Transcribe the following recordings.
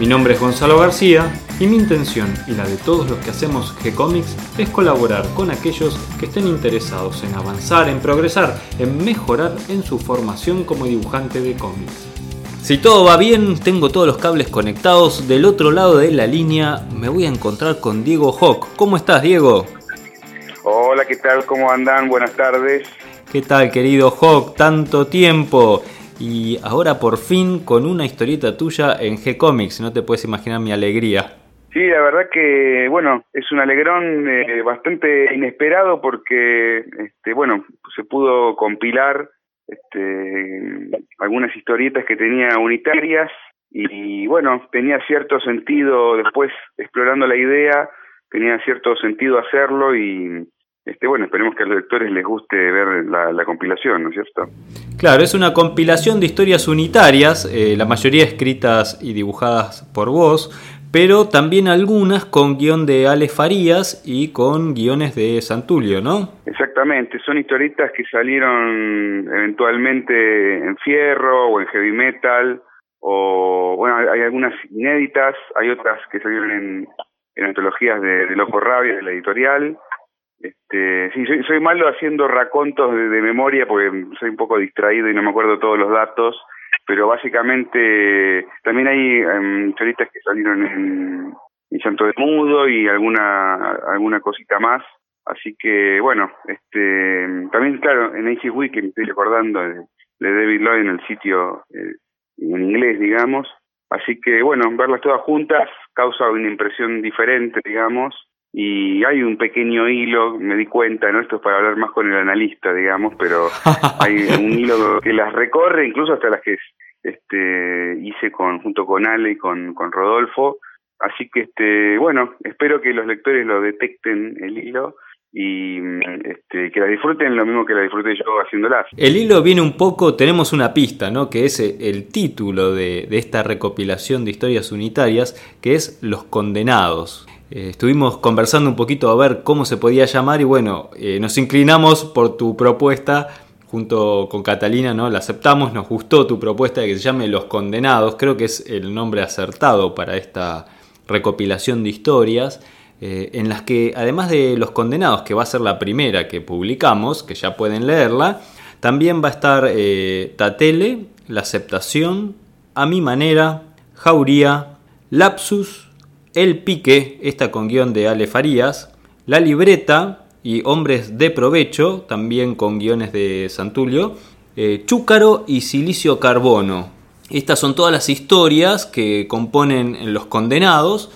Mi nombre es Gonzalo García y mi intención y la de todos los que hacemos G-Comics es colaborar con aquellos que estén interesados en avanzar, en progresar, en mejorar en su formación como dibujante de cómics. Si todo va bien, tengo todos los cables conectados. Del otro lado de la línea me voy a encontrar con Diego Hawk. ¿Cómo estás, Diego? Hola, ¿qué tal? ¿Cómo andan? Buenas tardes. ¿Qué tal, querido Hawk? Tanto tiempo. Y ahora por fin con una historieta tuya en G-Comics. No te puedes imaginar mi alegría. Sí, la verdad que, bueno, es un alegrón eh, bastante inesperado porque, este, bueno, se pudo compilar este, algunas historietas que tenía unitarias y bueno, tenía cierto sentido después explorando la idea, tenía cierto sentido hacerlo y este bueno, esperemos que a los lectores les guste ver la, compilación, ¿no es cierto? Claro, es una compilación de historias unitarias, eh, la mayoría escritas y dibujadas por vos, pero también algunas con guion de Ale Farías y con guiones de Santulio, ¿no? Exactamente, son historietas que salieron eventualmente en Fierro o en Heavy Metal, o bueno, hay algunas inéditas, hay otras que salieron en, antologías de, Loco Rabia, de la editorial. Este, sí, soy, soy malo haciendo racontos de, de memoria porque soy un poco distraído y no me acuerdo todos los datos pero básicamente también hay um, que salieron en, en Santo de Mudo y alguna alguna cosita más. Así que bueno este también claro en Aces Week me estoy recordando de, David Lloyd en el sitio eh, en inglés digamos. Así que bueno verlas todas juntas causa una impresión diferente digamos y hay un pequeño hilo, me di cuenta, ¿no? Esto es para hablar más con el analista, digamos, pero hay un hilo que las recorre, incluso hasta las que este, hice con, junto con Ale y con, con Rodolfo. Así que, este, bueno, espero que los lectores lo detecten el hilo y este, que la disfruten lo mismo que la disfruté yo haciéndolas. El hilo viene un poco, tenemos una pista, ¿no? Que es el título de, de esta recopilación de historias unitarias, que es Los Condenados. Eh, estuvimos conversando un poquito a ver cómo se podía llamar y bueno, eh, nos inclinamos por tu propuesta junto con Catalina, ¿no? La aceptamos, nos gustó tu propuesta de que se llame Los Condenados, creo que es el nombre acertado para esta recopilación de historias, eh, en las que además de Los Condenados, que va a ser la primera que publicamos, que ya pueden leerla, también va a estar Tatele, La Aceptación, A Mi Manera, Jauría, Lapsus, el Pique, esta con guion de Ale Farías, La Libreta y Hombres de Provecho, también con guiones de Santulio, eh, Chúcaro y Silicio Carbono. Estas son todas las historias que componen Los Condenados,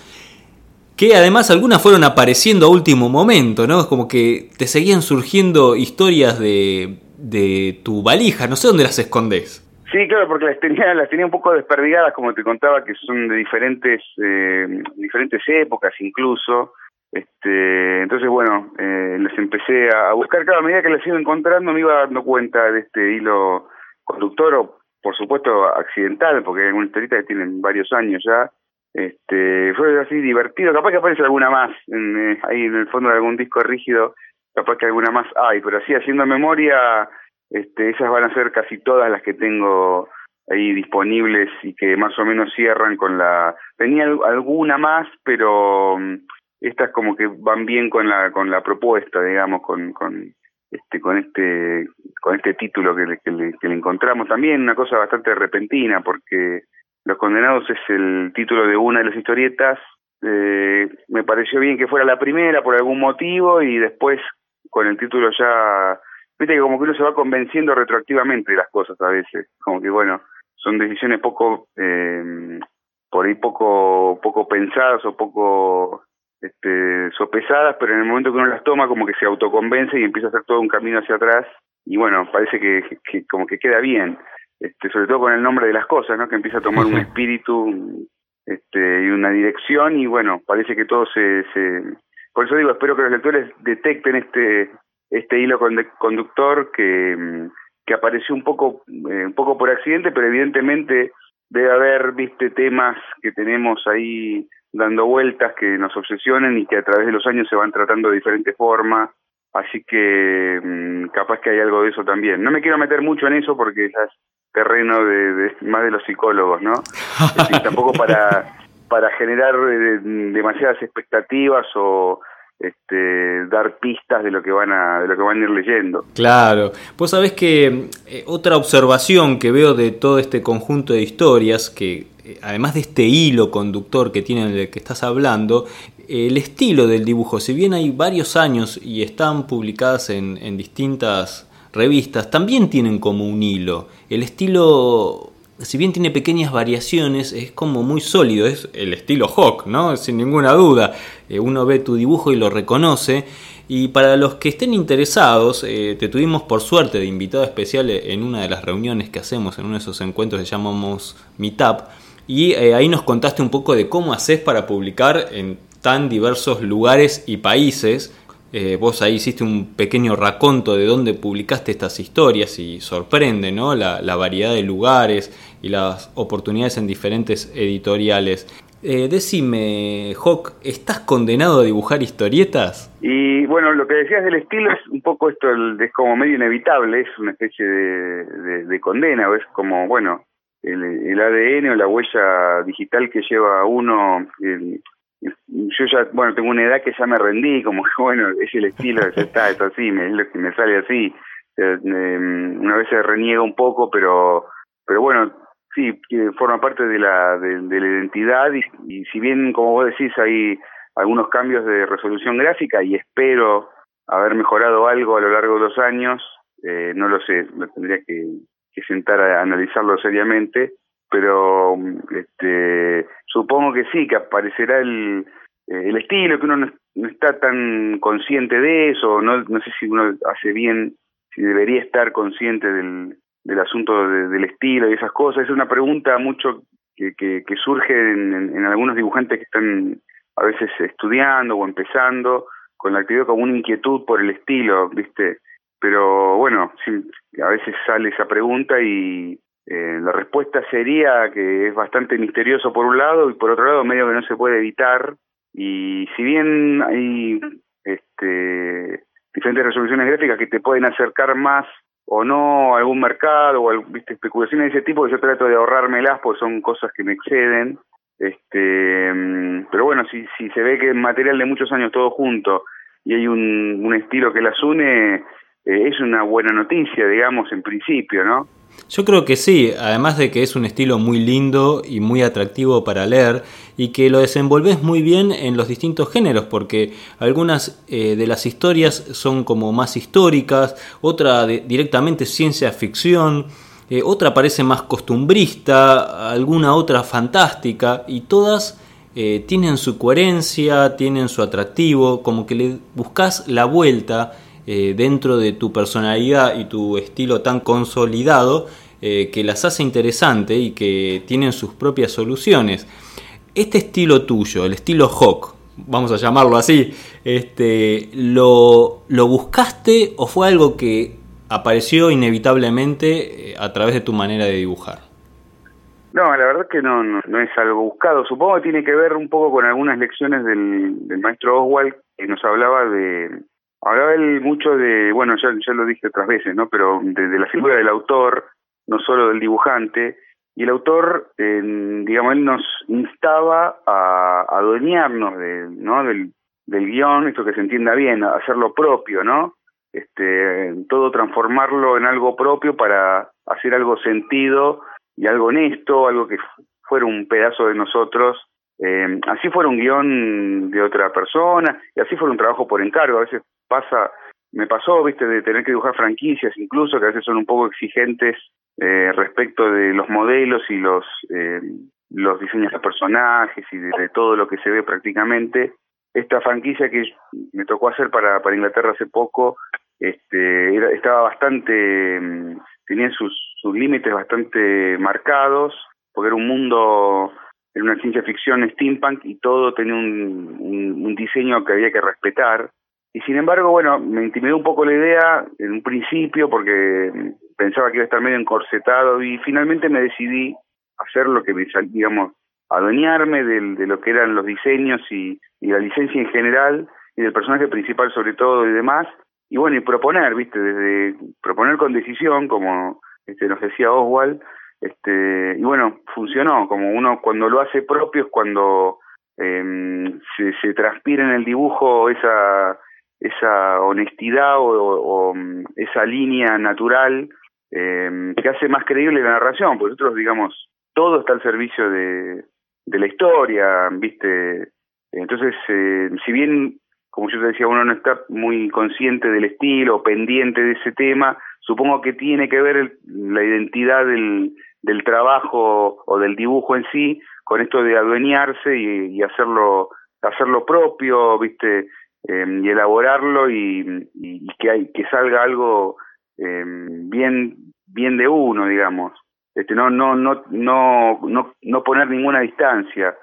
que además algunas fueron apareciendo a último momento, ¿no? Es como que te seguían surgiendo historias de, de tu valija, no sé dónde las escondes. Sí, claro, porque las tenía, las tenía un poco desperdigadas, como te contaba, que son de diferentes, eh, diferentes épocas incluso. Este, entonces, bueno, eh, les empecé a buscar, cada medida que las iba encontrando me iba dando cuenta de este hilo conductor, o por supuesto accidental, porque hay alguna historieta que tienen varios años ya. Este, fue así divertido, capaz que aparece alguna más, en, eh, ahí en el fondo de algún disco rígido, capaz que alguna más hay, pero así haciendo memoria este, esas van a ser casi todas las que tengo ahí disponibles y que más o menos cierran con la tenía alguna más pero mm, estas como que van bien con la con la propuesta digamos con con este con este con este título que le, que le, que le encontramos. También una cosa bastante repentina porque los condenados es el título de una de las historietas. Eh, me pareció bien que fuera la primera por algún motivo y después con el título ya viste que como que uno se va convenciendo retroactivamente de las cosas a veces, como que bueno, son decisiones poco, eh, por ahí poco, poco pensadas o poco este, sopesadas, pero en el momento que uno las toma como que se autoconvence y empieza a hacer todo un camino hacia atrás. Y bueno, parece que, que como que queda bien, este, sobre todo con el nombre de las cosas, ¿no? Que empieza a tomar un espíritu este, y una dirección y bueno, parece que todo se, se, por eso digo, espero que los lectores detecten este este hilo conductor que, que apareció un poco eh, un poco por accidente, pero evidentemente debe haber, viste, temas que tenemos ahí dando vueltas que nos obsesionen y que a través de los años se van tratando de diferentes formas. Así que mm, capaz que hay algo de eso también. No me quiero meter mucho en eso porque es terreno de, más de los psicólogos, ¿no? tampoco para para generar eh, demasiadas expectativas o este, dar pistas de lo que van a de lo que van a ir leyendo. Claro, vos sabés que eh, otra observación que veo de todo este conjunto de historias que eh, además de este hilo conductor que tiene el que estás hablando, el estilo del dibujo, si bien hay varios años y están publicadas en, en distintas revistas, también tienen como un hilo. El estilo si bien tiene pequeñas variaciones, es como muy sólido, es el estilo Hawk, ¿no? Sin ninguna duda. Eh, uno ve tu dibujo y lo reconoce. Y para los que estén interesados, eh, te tuvimos por suerte de invitado especial en una de las reuniones que hacemos, en uno de esos encuentros que llamamos Meetup. Y eh, ahí nos contaste un poco de cómo haces para publicar en tan diversos lugares y países. Vos ahí hiciste un pequeño raconto de dónde publicaste estas historias y sorprende ¿no? la, la variedad de lugares y las oportunidades en diferentes editoriales. Eh, decime, Hawk, ¿estás condenado a dibujar historietas? Y bueno, lo que decías del estilo es un poco esto, es como medio inevitable, es una especie de, de, condena, es como, bueno, el, ADN o la huella digital que lleva uno. Yo ya, bueno, tengo una edad que ya me rendí, como que, bueno, es el estilo, ya está, es así, me, es lo que me sale así. Eh, em, una vez se reniega un poco, pero, pero bueno, sí, forma parte de la, de, la identidad y, si bien, como vos decís, hay algunos cambios de resolución gráfica y espero haber mejorado algo a lo largo de los años, eh, no lo sé, me tendría que, sentar a analizarlo seriamente, pero este, supongo que sí, que aparecerá el, el estilo, que uno no, está tan consciente de eso, no, no sé si uno hace bien, si debería estar consciente del, del asunto del estilo y esas cosas. Es una pregunta mucho que, que, surge en, algunos dibujantes que están a veces estudiando o empezando con la actividad como una inquietud por el estilo, ¿viste? Pero bueno, a veces sale esa pregunta y eh, la respuesta sería que es bastante misterioso por un lado y por otro lado medio que no se puede evitar y si bien hay este, diferentes resoluciones gráficas que te pueden acercar más o no algún mercado o ¿viste? especulaciones de ese tipo yo trato de ahorrármelas porque son cosas que me exceden este mm, pero bueno si si se ve que es material de muchos años todo junto y hay un estilo que las une eh, es una buena noticia digamos en principio no yo creo que sí, además de que es un estilo muy lindo y muy atractivo para leer y que lo desenvolves muy bien en los distintos géneros, porque algunas eh, de las historias son como más históricas, otra directamente ciencia ficción, eh, otra parece más costumbrista, alguna otra fantástica y todas eh, tienen su coherencia, tienen su atractivo, como que le buscas la vuelta eh, dentro de tu personalidad y tu estilo tan consolidado eh, que las hace interesante y que tienen sus propias soluciones. Este estilo tuyo, el estilo Hawk, vamos a llamarlo así, este, ¿lo, ¿lo buscaste o fue algo que apareció inevitablemente eh, a través de tu manera de dibujar? No, la verdad que no, no, es algo buscado. Supongo que tiene que ver un poco con algunas lecciones del, del maestro Oswald que nos hablaba de, Hablaba él mucho de, bueno, ya, ya lo dije otras veces, ¿no? Pero de, la figura del autor, no solo del dibujante, y el autor, digamos, él nos instaba a, adueñarnos de, ¿no? del, del guion, esto que se entienda bien, a hacer lo propio, ¿no? Este, todo transformarlo en algo propio para hacer algo sentido y algo honesto, algo que fuera un pedazo de nosotros. Eh, así fuera un guion de otra persona y así fuera un trabajo por encargo. A veces pasa, me pasó, viste, de tener que dibujar franquicias incluso, que a veces son un poco exigentes eh, respecto de los modelos y los, eh, los diseños de personajes y de, todo lo que se ve prácticamente. Esta franquicia que me tocó hacer para, para Inglaterra hace poco, este, era, estaba bastante, mm, tenía sus, sus límites bastante marcados, porque era un mundo era una ciencia ficción steampunk y todo tenía un, un, diseño que había que respetar. Y sin embargo, bueno, me intimidó un poco la idea en un principio porque pensaba que iba a estar medio encorsetado y finalmente me decidí hacer lo que me digamos, adueñarme de, de lo que eran los diseños y, y la licencia en general y del personaje principal sobre todo y demás. Y bueno, y proponer, viste, desde proponer con decisión, como este, nos decía Oswald, este, y bueno, funcionó, como uno cuando lo hace propio es cuando eh, se, se transpira en el dibujo esa, esa honestidad o, o, esa línea natural eh, que hace más creíble la narración, porque nosotros, digamos, todo está al servicio de, de la historia, ¿viste? Entonces, eh, si bien, como yo te decía, uno no está muy consciente del estilo, pendiente de ese tema, supongo que tiene que ver la identidad del, del trabajo o del dibujo en sí con esto de adueñarse y, y hacerlo hacerlo propio, ¿viste? Eh, y elaborarlo y, y, que hay que salga algo eh, bien bien de uno, digamos este, no, no, no, no, no, no poner ninguna distancia.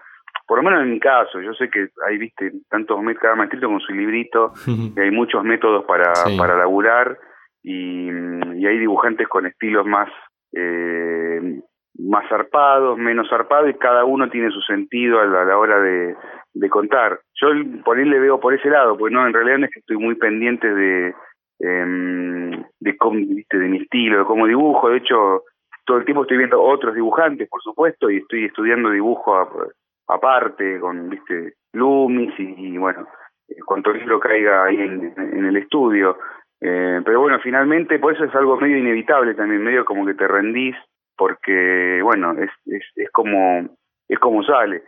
Por lo menos en mi caso, yo sé que hay, viste, tantos cada maestrito con su librito, y hay muchos métodos para, para laburar, y, y, hay dibujantes con estilos más, eh, más zarpados, menos zarpados, y cada uno tiene su sentido a la, hora de, de contar. Yo por ahí le veo por ese lado, pues no, en realidad no es que estoy muy pendiente de, eh, de, cómo, ¿viste? de mi estilo, de cómo dibujo, de hecho todo el tiempo estoy viendo otros dibujantes, por supuesto, y estoy estudiando dibujo aparte, con, viste, Loomis y, bueno, eh, cuanto libro caiga ahí en, el estudio. Eh, pero bueno, finalmente, por eso es algo medio inevitable también, medio como que te rendís, porque, bueno, es, es, es como es como sale.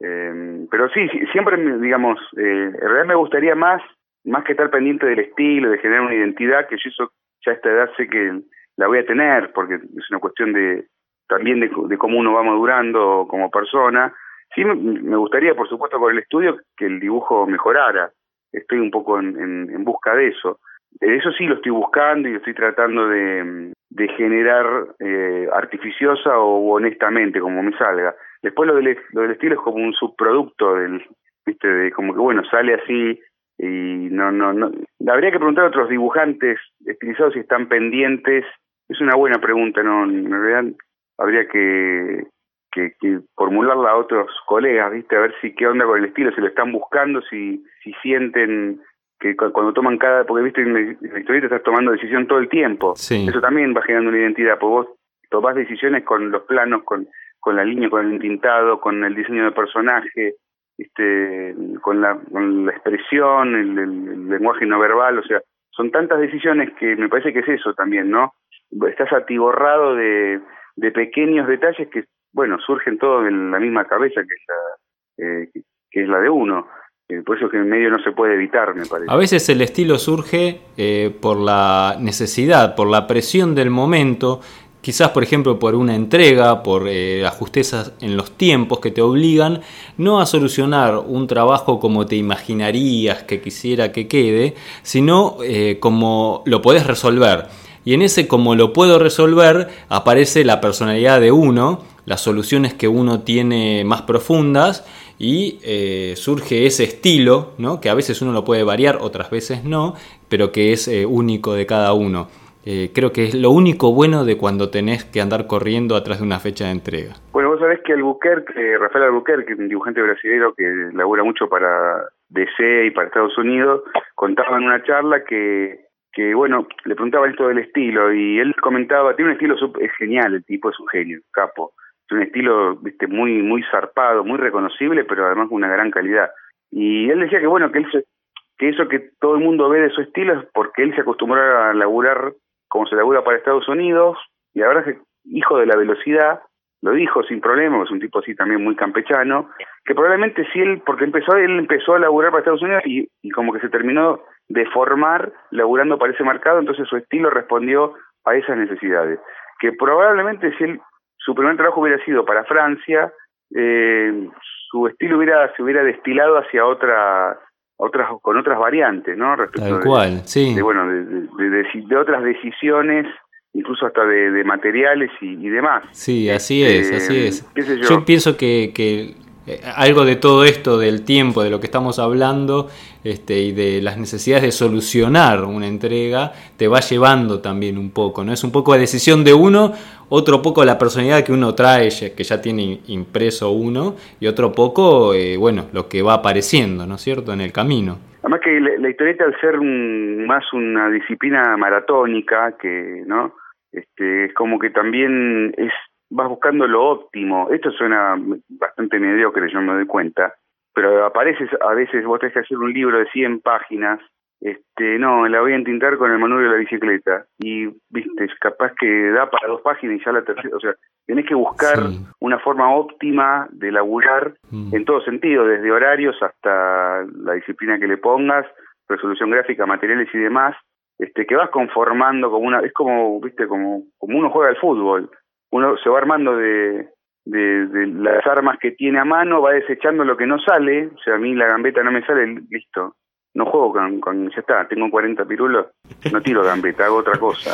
Eh, pero sí, siempre, digamos, eh, en realidad me gustaría más, más que estar pendiente del estilo, de generar una identidad, que yo eso ya a esta edad sé que la voy a tener, porque es una cuestión de también de, cómo uno va madurando como persona. Sí, me gustaría, por supuesto, con el estudio que el dibujo mejorara. Estoy un poco en, en, busca de eso. Eso sí lo estoy buscando y lo estoy tratando de, de generar eh, artificiosa o honestamente, como me salga. Después lo del, lo del estilo es como un subproducto del, viste, de como que bueno, sale así y no, no, no. Habría que preguntar a otros dibujantes estilizados si están pendientes es una buena pregunta, ¿no? En realidad habría que, que, formularla a otros colegas, ¿viste? A ver si qué onda con el estilo, si lo están buscando, si, si sienten que cuando toman cada, porque viste en la historieta estás tomando decisión todo el tiempo, eso también va generando una identidad, porque vos tomás decisiones con los planos, con, con la línea, con el intintado, con el diseño del personaje, este, con la, con la expresión, el, el lenguaje no verbal, o sea, son tantas decisiones que me parece que es eso también, ¿no? estás atiborrado de, de pequeños detalles que, bueno, surgen todos en la misma cabeza que es la, eh, que es la de uno. Por eso que en medio no se puede evitar, me parece. A veces el estilo surge eh, por la necesidad, por la presión del momento, quizás por ejemplo por una entrega, por eh, en los tiempos que te obligan no a solucionar un trabajo como te imaginarías que quisiera que quede, sino eh, como lo podés resolver. Y en ese como lo puedo resolver aparece la personalidad de uno, las soluciones que uno tiene más profundas y eh, surge ese estilo, ¿no? que a veces uno lo puede variar, otras veces no, pero que es eh, único de cada uno. Eh, creo que es lo único bueno de cuando tenés que andar corriendo atrás de una fecha de entrega. Bueno, vos sabés que Albuquerque, Rafael Albuquerque, un dibujante brasileño que labura mucho para DC y para Estados Unidos, contaba en una charla que que bueno, le preguntaba esto del estilo y él comentaba, tiene un estilo es genial, el tipo es un genio, capo. Un estilo viste muy muy zarpado, muy reconocible, pero además con una gran calidad. Y él decía que bueno, que él que eso que todo el mundo ve de su estilo es porque él se acostumbró a laburar como se labura para Estados Unidos y la verdad es que hijo de la velocidad, lo dijo sin problema, es un tipo así también muy campechano, que probablemente sí él, porque empezó, él empezó a laburar para Estados Unidos y, y como que se terminó de formar laburando para ese mercado, entonces su estilo respondió a esas necesidades. Que probablemente si él, su primer trabajo hubiera sido para Francia, eh, su estilo hubiera se hubiera destilado hacia otra otras con otras variantes, ¿no? Respecto Tal cual, sí. De, bueno, de, de, de, otras decisiones incluso hasta de, materiales y, demás. Sí, así es, este, así es. yo? pienso que, que eh, algo de todo esto, del tiempo, de lo que estamos hablando este, y de las necesidades de solucionar una entrega, te va llevando también un poco, ¿no? Es un poco la decisión de uno, otro poco la personalidad que uno trae, que ya tiene impreso uno, y otro poco, eh, bueno, lo que va apareciendo, ¿no es cierto?, en el camino. Además que la, historieta al ser más una disciplina maratónica, que, ¿no? Este, es como que también es vas buscando lo óptimo. Esto suena bastante mediocre, yo me doy cuenta, pero apareces, a veces vos tenés que hacer un libro de 100 páginas, este, no, la voy a entintar con el manual de la bicicleta, y, viste, es capaz que da para dos páginas y ya la tercera, o sea, tenés que buscar una forma óptima de laburar mm. en todo sentido, desde horarios hasta la disciplina que le pongas, resolución gráfica, materiales y demás, este, que vas conformando como una, es como, viste, como, como uno juega al fútbol, uno se va armando de, de, las armas que tiene a mano, va desechando lo que no sale, o sea, a mí la gambeta no me sale, listo, no juego con, con ya está, tengo 40 pirulos, no tiro gambeta, hago otra cosa,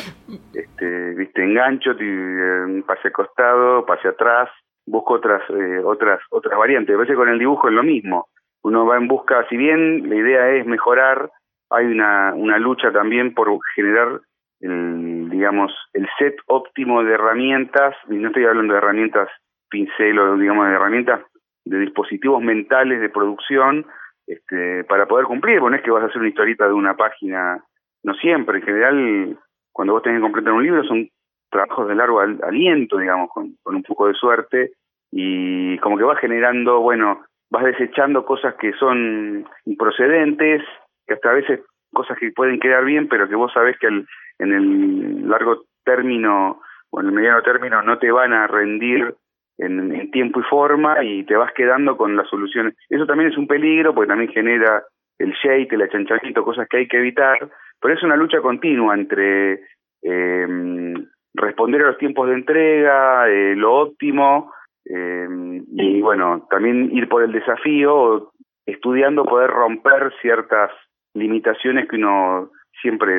este, viste, engancho, eh, pase costado, pase atrás, busco otras, eh, otras, otras variantes, a veces con el dibujo es lo mismo, uno va en busca, si bien la idea es mejorar, hay una, una lucha también por generar el, digamos, el set óptimo de herramientas, y no estoy hablando de herramientas pincel o digamos de herramientas de dispositivos mentales de producción este, para poder cumplir, bueno, es que vas a hacer una historieta de una página, no siempre, en general cuando vos tenés que completar un libro son trabajos de largo aliento, digamos, con, un poco de suerte y como que vas generando, bueno, vas desechando cosas que son improcedentes, que hasta a veces cosas que pueden quedar bien, pero que vos sabés que el, en el largo término o en el mediano término no te van a rendir en, tiempo y forma y te vas quedando con las soluciones. Eso también es un peligro porque también genera el shake, el achanchanito, cosas que hay que evitar, pero es una lucha continua entre eh, responder a los tiempos de entrega, eh, lo óptimo, eh, y bueno, también ir por el desafío, estudiando poder romper ciertas limitaciones que uno siempre,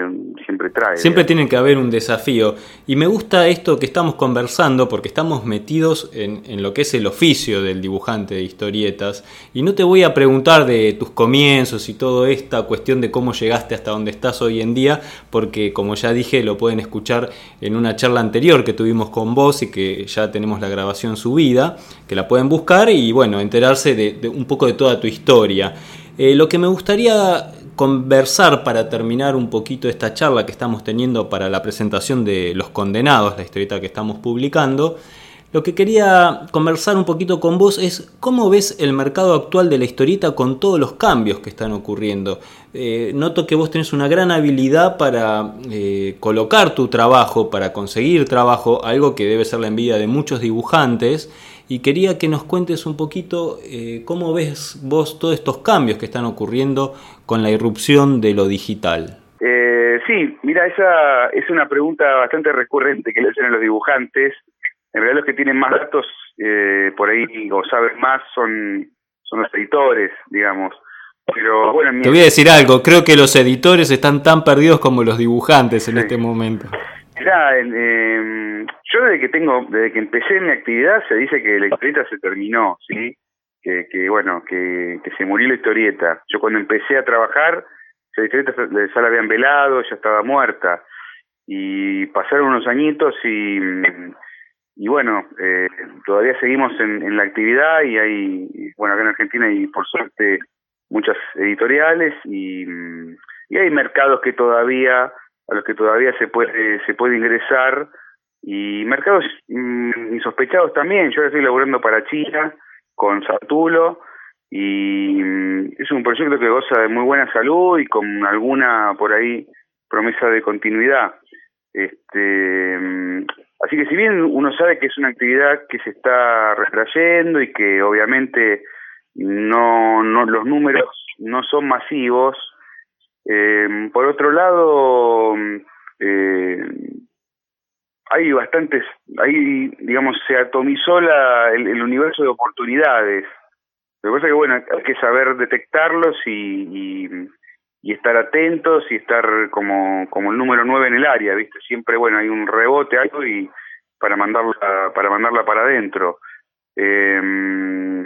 siempre trae. Siempre tiene que haber un desafío. Y me gusta esto que estamos conversando porque estamos metidos en, en, lo que es el oficio del dibujante de historietas. Y no te voy a preguntar de tus comienzos y toda esta cuestión de cómo llegaste hasta donde estás hoy en día, porque como ya dije, lo pueden escuchar en una charla anterior que tuvimos con vos y que ya tenemos la grabación subida, que la pueden buscar y bueno, enterarse de, un poco de toda tu historia. Eh, lo que me gustaría conversar para terminar un poquito esta charla que estamos teniendo para la presentación de Los Condenados, la historieta que estamos publicando. Lo que quería conversar un poquito con vos es cómo ves el mercado actual de la historieta con todos los cambios que están ocurriendo. Eh, noto que vos tenés una gran habilidad para eh, colocar tu trabajo, para conseguir trabajo, algo que debe ser la envidia de muchos dibujantes y quería que nos cuentes un poquito eh, cómo ves vos todos estos cambios que están ocurriendo con la irrupción de lo digital. Eh, sí, mira, esa es una pregunta bastante recurrente que le hacen a los dibujantes. En realidad los que tienen más datos eh, por ahí o saben más son, son los editores, digamos. Pero bueno, Te voy a decir algo, creo que los editores están tan perdidos como los dibujantes en este momento. Mira, eh, yo desde que tengo, desde que empecé mi actividad se dice que la historieta se terminó, ¿sí? Que, bueno, que, se murió la historieta. Yo cuando empecé a trabajar, la historieta ya la habían velado, ya estaba muerta. Y pasaron unos añitos y, y bueno, eh, todavía seguimos en, en la actividad y hay, bueno, acá en Argentina hay por suerte muchas editoriales y, y hay mercados que todavía a los que todavía se puede se puede ingresar y mercados mm, insospechados también. Yo ahora estoy laburando para China con Satulo y mm, es un proyecto que goza de muy buena salud y con alguna por ahí promesa de continuidad. Este, mm, así que si bien uno sabe que es una actividad que se está retrayendo y que obviamente no, no los números no son masivos, eh, por otro lado, eh, hay bastantes, ahí digamos se atomizó la, el, universo de oportunidades. Lo que pasa es que bueno, hay que saber detectarlos y, estar atentos y estar como, como el número 9 en el área, ¿viste? Siempre, bueno, hay un rebote, algo y para mandarla, para mandarla para adentro. Eh,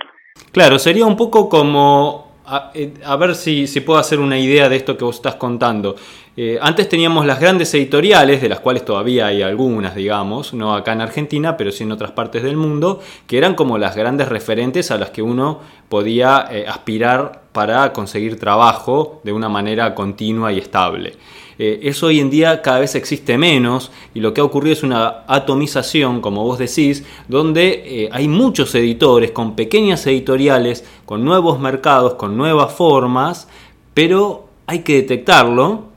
claro, sería un poco como eh, a, ver si, si, puedo hacer una idea de esto que vos estás contando. Eh, antes teníamos las grandes editoriales, de las cuales todavía hay algunas, digamos, no acá en Argentina, pero sí en otras partes del mundo, que eran como las grandes referentes a las que uno podía eh, aspirar para conseguir trabajo de una manera continua y estable. Eh, eso hoy en día cada vez existe menos y lo que ha ocurrido es una atomización, como vos decís, donde eh, hay muchos editores con pequeñas editoriales, con nuevos mercados, con nuevas formas, pero hay que detectarlo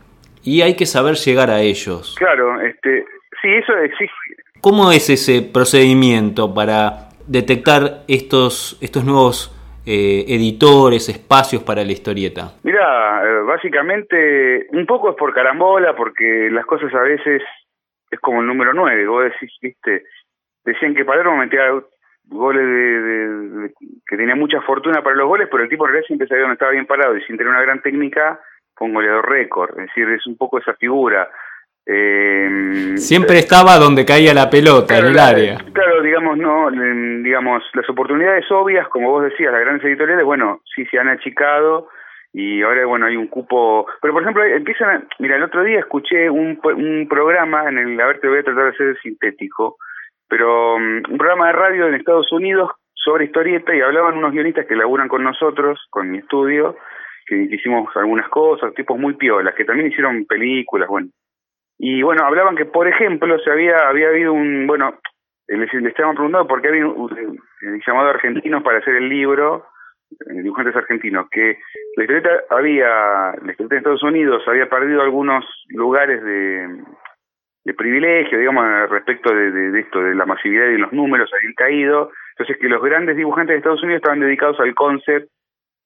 y hay que saber llegar a ellos. Claro, este, sí, eso existe. ¿Cómo es ese procedimiento para detectar estos, estos nuevos eh, editores, espacios para la historieta? Mira, eh, básicamente un poco es por carambola, porque las cosas a veces es como el número 9, vos decís, viste, decían que Palermo metía goles de, que tenía mucha fortuna para los goles, pero el tipo en realidad siempre sabía dónde estaba bien parado y sin tener una gran técnica fue un goleador récord, es decir, es un poco esa figura. Eh, Siempre estaba donde caía la pelota, en el área. Claro, digamos, no, digamos, las oportunidades obvias, como vos decías, las grandes editoriales, bueno, sí se han achicado y ahora, bueno, hay un cupo. Pero, por ejemplo, empiezan. mira, el otro día escuché un, un programa en el. A ver, te voy a tratar de hacer sintético, pero mm, un programa de radio en Estados Unidos sobre historieta y hablaban unos guionistas que laburan con nosotros, con mi estudio, que hicimos algunas cosas, tipos muy piolas, que también hicieron películas, bueno. Y bueno, hablaban que, por ejemplo, se había, había habido un, bueno, les, estaban preguntando por qué había un, llamado argentinos para hacer el libro, dibujantes argentinos, que la historieta había, la historieta de Estados Unidos había perdido algunos lugares de, de privilegio, digamos, respecto de, de, esto, de la masividad y los números habían caído. Entonces, que los grandes dibujantes de Estados Unidos estaban dedicados al concept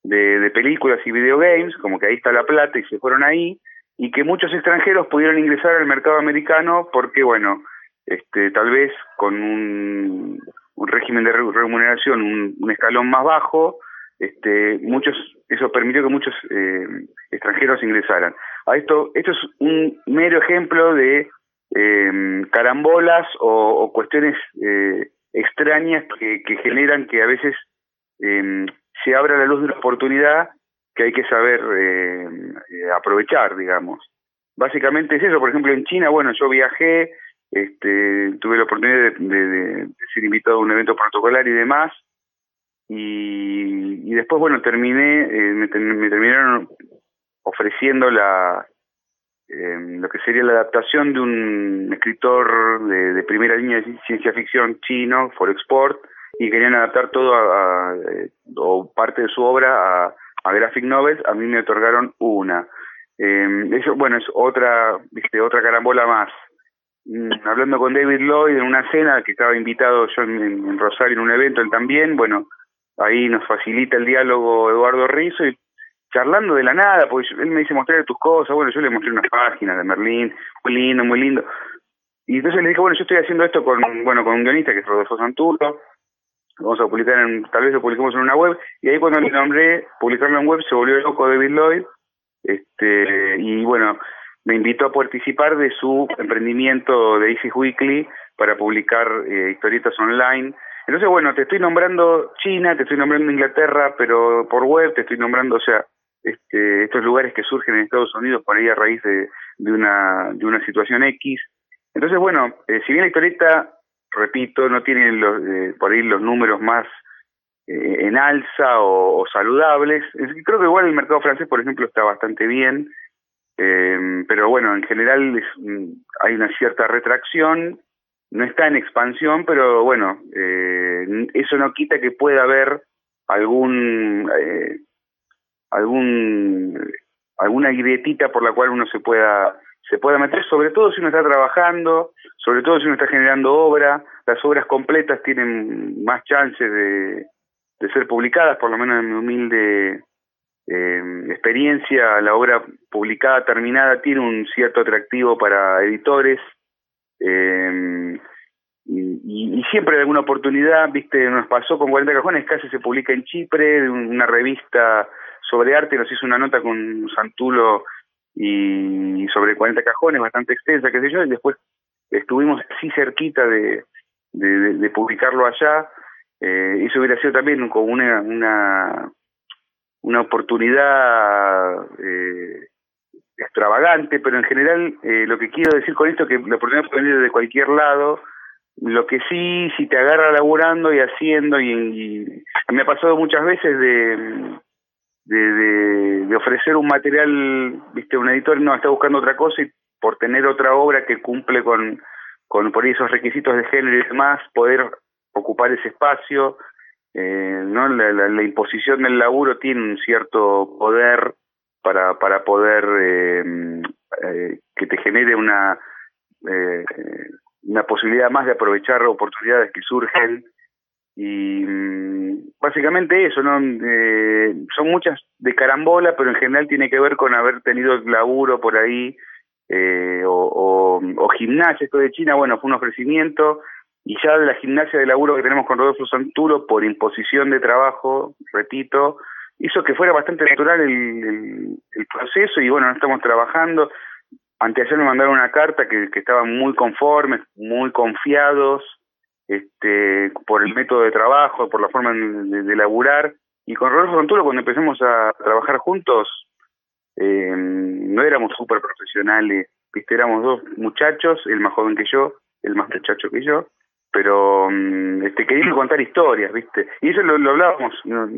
de, de películas y videogames, como que ahí está la plata y se fueron ahí, y que muchos extranjeros pudieron ingresar al mercado americano porque, bueno, este, tal vez con un, un régimen de remuneración un, escalón más bajo, este, muchos, eso permitió que muchos eh, extranjeros ingresaran. A esto, esto es un mero ejemplo de eh, carambolas o, cuestiones eh, extrañas que, que, generan que a veces eh, se abra la luz de una oportunidad que hay que saber eh, eh, aprovechar, digamos. Básicamente es eso, por ejemplo, en China, bueno, yo viajé, este, tuve la oportunidad de, ser invitado a un evento protocolar y demás, y, después, bueno, terminé, eh, me, terminaron ofreciendo la lo que sería la adaptación de un escritor de, primera línea de ciencia ficción chino, For Export, y querían adaptar todo o parte de su obra a, a Graphic Novels, a mí me otorgaron una. Eh, eso, bueno, es otra, viste, otra carambola más. Mm, hablando con David Lloyd en una cena que estaba invitado yo en, Rosario en un evento, él también, bueno, ahí nos facilita el diálogo Eduardo Rizzo y charlando de la nada, porque él me dice mostrar tus cosas, bueno, yo le mostré unas páginas de Merlín, muy lindo, muy lindo. Y entonces le dije, bueno, yo estoy haciendo esto con, bueno, con un guionista que es Rodolfo Santuro, vamos a publicar en, tal vez lo publiquemos en una web, y ahí cuando le nombré publicarlo en web se volvió loco David Lloyd, este, y bueno, me invitó a participar de su emprendimiento de Easy Weekly para publicar eh, historietas online. Entonces, bueno, te estoy nombrando China, te estoy nombrando Inglaterra, pero por web te estoy nombrando, o sea, este, estos lugares que surgen en Estados Unidos por ahí a raíz de, de, una, de una situación X. Entonces, bueno, eh, si bien la historieta repito, no tienen los, eh, por ahí los números más eh, en alza o, saludables. Creo que igual el mercado francés, por ejemplo, está bastante bien, eh, pero bueno, en general es, mm, hay una cierta retracción, no está en expansión, pero bueno, eso no quita que pueda haber algún algún alguna grietita por la cual uno se pueda se pueda meter, sobre todo si uno está trabajando, sobre todo si uno está generando obra, las obras completas tienen más chances de, de ser publicadas, por lo menos en mi humilde eh, experiencia, la obra publicada, terminada, tiene un cierto atractivo para editores. Eh, y, y, siempre hay alguna oportunidad, viste, nos pasó con 40 cajones, casi se publica en Chipre, una revista sobre arte nos hizo una nota con Santulo y sobre 40 cajones, bastante extensa, qué sé yo, y después estuvimos así cerquita de, de, publicarlo allá. Eh, eso hubiera sido también como una, una, una oportunidad eh, extravagante, pero en general eh, lo que quiero decir con esto es que la oportunidad puede venir de cualquier lado. Lo que sí, si te agarra laburando y haciendo, y, me ha pasado muchas veces de, de, de, ofrecer un material, viste, un editor no está buscando otra cosa y por tener otra obra que cumple con, con por esos requisitos de género y demás, poder ocupar ese espacio. Eh, no la, la, imposición del laburo tiene un cierto poder para para poder eh, eh, que te genere una eh, una posibilidad más de aprovechar oportunidades que surgen y básicamente eso no eh, son muchas de carambola pero en general tiene que ver con haber tenido laburo por ahí eh, o, o, gimnasia, esto de China, bueno, fue un ofrecimiento, y ya de la gimnasia de laburo que tenemos con Rodolfo Santuro, por imposición de trabajo, repito, hizo que fuera bastante natural el, el, proceso, y bueno, estamos trabajando. Anteayer me mandaron una carta que estaban muy conformes, muy confiados, este, por el método de trabajo, por la forma de, de laburar, y con Rodolfo Santuro cuando empecemos a trabajar juntos, eh, no éramos súper profesionales, viste, éramos dos muchachos, el más joven que yo, el más muchacho que yo, pero mm, este queríamos contar historias, viste, y eso lo, hablábamos, nos,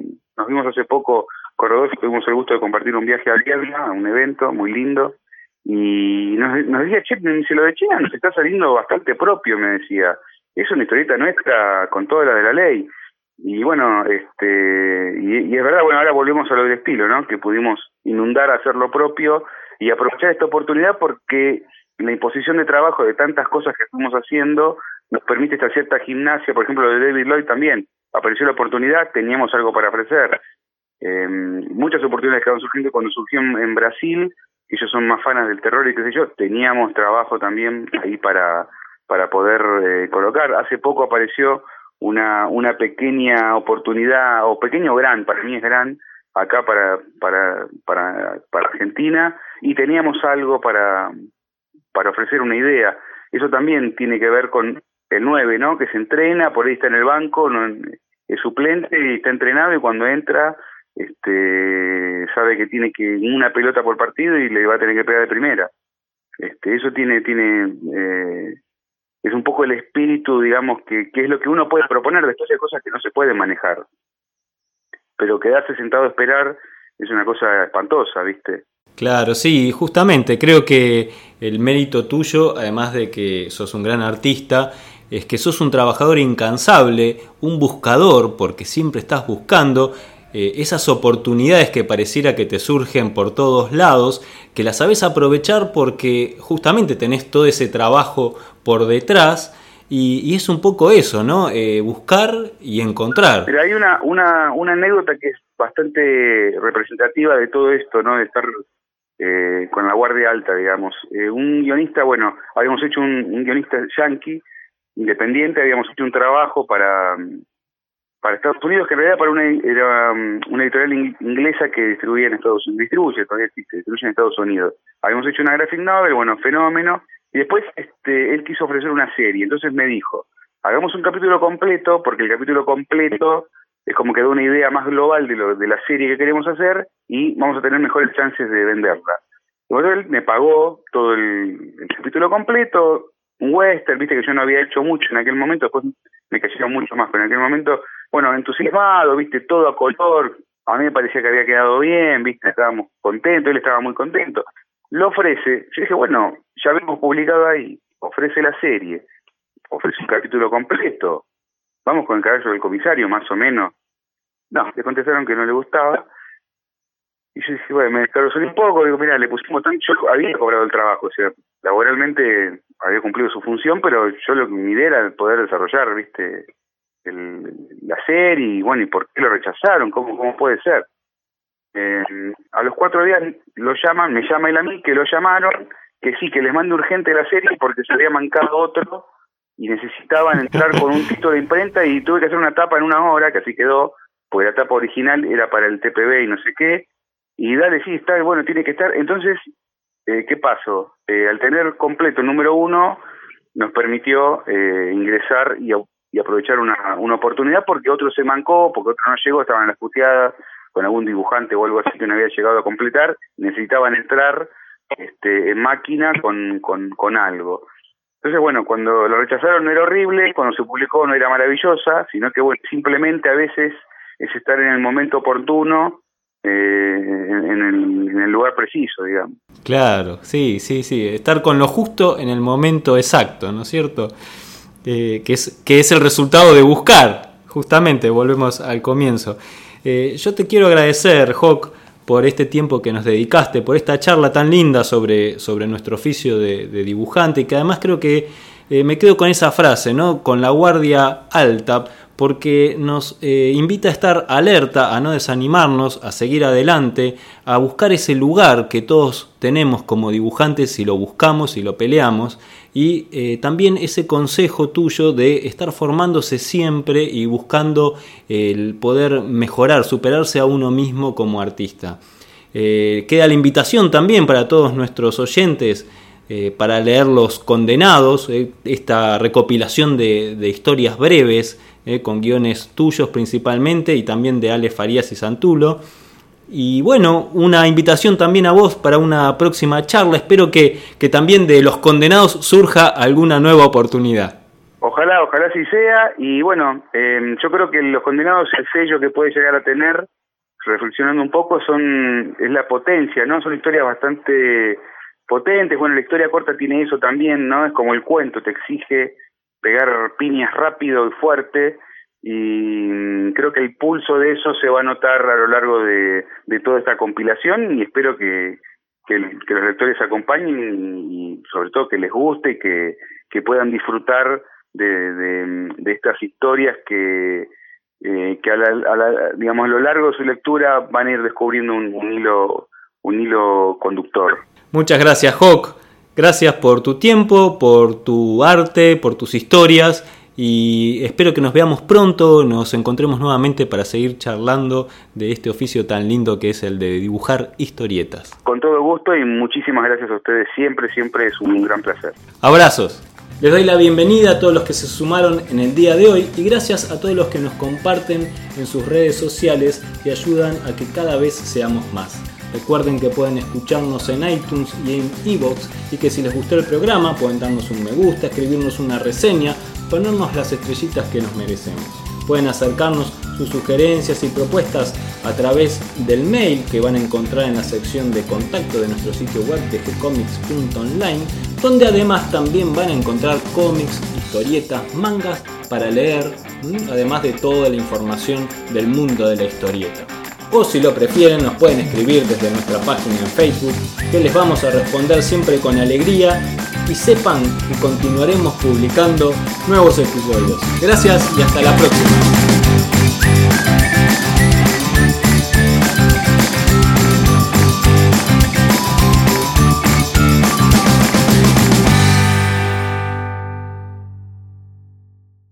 vimos hace poco con Rodolfo, tuvimos el gusto de compartir un viaje a Viedma, a un evento muy lindo, y nos, decía, che, si lo de China nos está saliendo bastante propio, me decía, es una historieta nuestra con toda la de la ley, y bueno, este, y, es verdad, bueno, ahora volvemos a lo del estilo, ¿no? Que pudimos inundar, hacer lo propio y aprovechar esta oportunidad porque la imposición de trabajo de tantas cosas que estamos haciendo nos permite esta cierta gimnasia, por ejemplo, de David Lloyd también. Apareció la oportunidad, teníamos algo para ofrecer. Eh, muchas oportunidades que van surgiendo cuando surgió en, Brasil, ellos son más fanas del terror y qué sé yo, teníamos trabajo también ahí para, para poder eh, colocar. Hace poco apareció una, una pequeña oportunidad, o pequeño gran, para mí es gran, acá para, para, para, para Argentina, y teníamos algo para, para ofrecer una idea. Eso también tiene que ver con el 9, ¿no? Que se entrena, por ahí está en el banco, no, es suplente y está entrenado y cuando entra este sabe que tiene que una pelota por partido y le va a tener que pegar de primera. Este, eso tiene tiene eh, es un poco el espíritu, digamos, que, es lo que uno puede proponer, después hay cosas que no se pueden manejar. Pero quedarse sentado a esperar es una cosa espantosa, ¿viste? Claro, sí, justamente creo que el mérito tuyo, además de que sos un gran artista, es que sos un trabajador incansable, un buscador, porque siempre estás buscando eh, esas oportunidades que pareciera que te surgen por todos lados, que las sabes aprovechar porque justamente tenés todo ese trabajo por detrás y, es un poco eso, ¿no? Eh, buscar y encontrar. Pero hay una, una, una anécdota que es bastante representativa de todo esto, ¿no? De estar eh, con la guardia alta, digamos. un guionista, bueno, habíamos hecho un, un guionista yankee, independiente, habíamos hecho un trabajo para para Estados Unidos, que en realidad para una, era um, una editorial inglesa que distribuía en Estados Unidos, distribuye, todavía existe, distribuye en Estados Unidos. Habíamos hecho una graphic novel, bueno, fenómeno, y después este, él quiso ofrecer una serie, entonces me dijo, hagamos un capítulo completo, porque el capítulo completo es como que da una idea más global de, lo, de la serie que queremos hacer y vamos a tener mejores chances de venderla. Bueno, él me pagó todo el, el capítulo completo, un western, viste que yo no había hecho mucho en aquel momento, después me cayeron mucho más, pero en aquel momento bueno, entusiasmado, viste, todo a color, a mí me parecía que había quedado bien, viste, estábamos contentos, él estaba muy contento. Lo ofrece, yo dije, bueno, ya habíamos publicado ahí, ofrece la serie, ofrece un capítulo completo, vamos con el caballo del comisario, más o menos. No, le contestaron que no le gustaba. Y yo dije, bueno, me descarozó un poco, digo, mira, le pusimos tanto, yo había cobrado el trabajo, o sea, laboralmente había cumplido su función, pero yo lo que mi idea era poder desarrollar, viste, el, la serie y bueno, ¿y por qué lo rechazaron? ¿Cómo, cómo puede ser? Eh, a los cuatro días lo llaman, me llama él a mí, que lo llamaron, que sí, que les mande urgente la serie porque se había mancado otro y necesitaban entrar con un título de imprenta y tuve que hacer una tapa en una hora, que así quedó, porque la tapa original era para el TPB y no sé qué, y dale, sí, está, bueno, tiene que estar. Entonces, eh, ¿qué pasó? Eh, al tener completo el número uno, nos permitió eh, ingresar y, y aprovechar una, una oportunidad porque otro se mancó, porque otro no llegó, estaban en las puteadas con algún dibujante o algo así que no había llegado a completar, necesitaban entrar este, en máquina con, con, con algo. Entonces, bueno, cuando lo rechazaron no era horrible, cuando se publicó no era maravillosa, sino que, bueno, simplemente a veces es estar en el momento oportuno, eh, en, el, en, el, lugar preciso, digamos. Claro, sí, sí, sí, estar con lo justo en el momento exacto, ¿no es cierto? Eh, que, es, que es el resultado de buscar, justamente, volvemos al comienzo. Eh, yo te quiero agradecer, Hawk, por este tiempo que nos dedicaste, por esta charla tan linda sobre, sobre nuestro oficio de, dibujante, y que además creo que eh, me quedo con esa frase, ¿no? Con la guardia alta, porque nos invita a estar alerta, a no desanimarnos, a seguir adelante, a buscar ese lugar que todos tenemos como dibujantes si lo buscamos, y lo peleamos, y eh, también ese consejo tuyo de estar formándose siempre y buscando el poder mejorar, superarse a uno mismo como artista. Eh, queda la invitación también para todos nuestros oyentes eh, para leer Los Condenados, esta recopilación de, de historias breves, con guiones tuyos principalmente y también de Ale Farías y Santulo. Y bueno, una invitación también a vos para una próxima charla. Espero que, que también de los condenados surja alguna nueva oportunidad. Ojalá, ojalá sí sea. Y bueno, em, yo creo que los condenados, el sello que puede llegar a tener, reflexionando un poco, son es la potencia, ¿no? Son historias bastante potentes. Bueno, la historia corta tiene eso también, ¿no? Es como el cuento, te exige pegar piñas rápido y fuerte y creo que el pulso de eso se va a notar a lo largo de, toda esta compilación y espero que, que, los lectores acompañen y, sobre todo que les guste y que, que puedan disfrutar de, de, estas historias que, eh, que a, la, digamos, a lo largo de su lectura van a ir descubriendo un hilo un hilo conductor. Muchas gracias, Hawk. Gracias por tu tiempo, por tu arte, por tus historias y espero que nos veamos pronto, nos encontremos nuevamente para seguir charlando de este oficio tan lindo que es el de dibujar historietas. Con todo gusto y muchísimas gracias a ustedes, siempre, siempre es un gran placer. Abrazos. Les doy la bienvenida a todos los que se sumaron en el día de hoy y gracias a todos los que nos comparten en sus redes sociales y ayudan a que cada vez seamos más. Recuerden que pueden escucharnos en iTunes y en Evox y que si les gustó el programa pueden darnos un me gusta, escribirnos una reseña ponernos las estrellitas que nos merecemos. Pueden acercarnos sus sugerencias y propuestas a través del mail que van a encontrar en la sección de contacto de nuestro sitio web de gcomics.online, donde además también van a encontrar cómics, historietas, mangas para leer, además de toda la información del mundo de la historieta o si lo prefieren nos pueden escribir desde nuestra página en Facebook que les vamos a responder siempre con alegría y sepan que continuaremos publicando nuevos episodios. Gracias y hasta la próxima.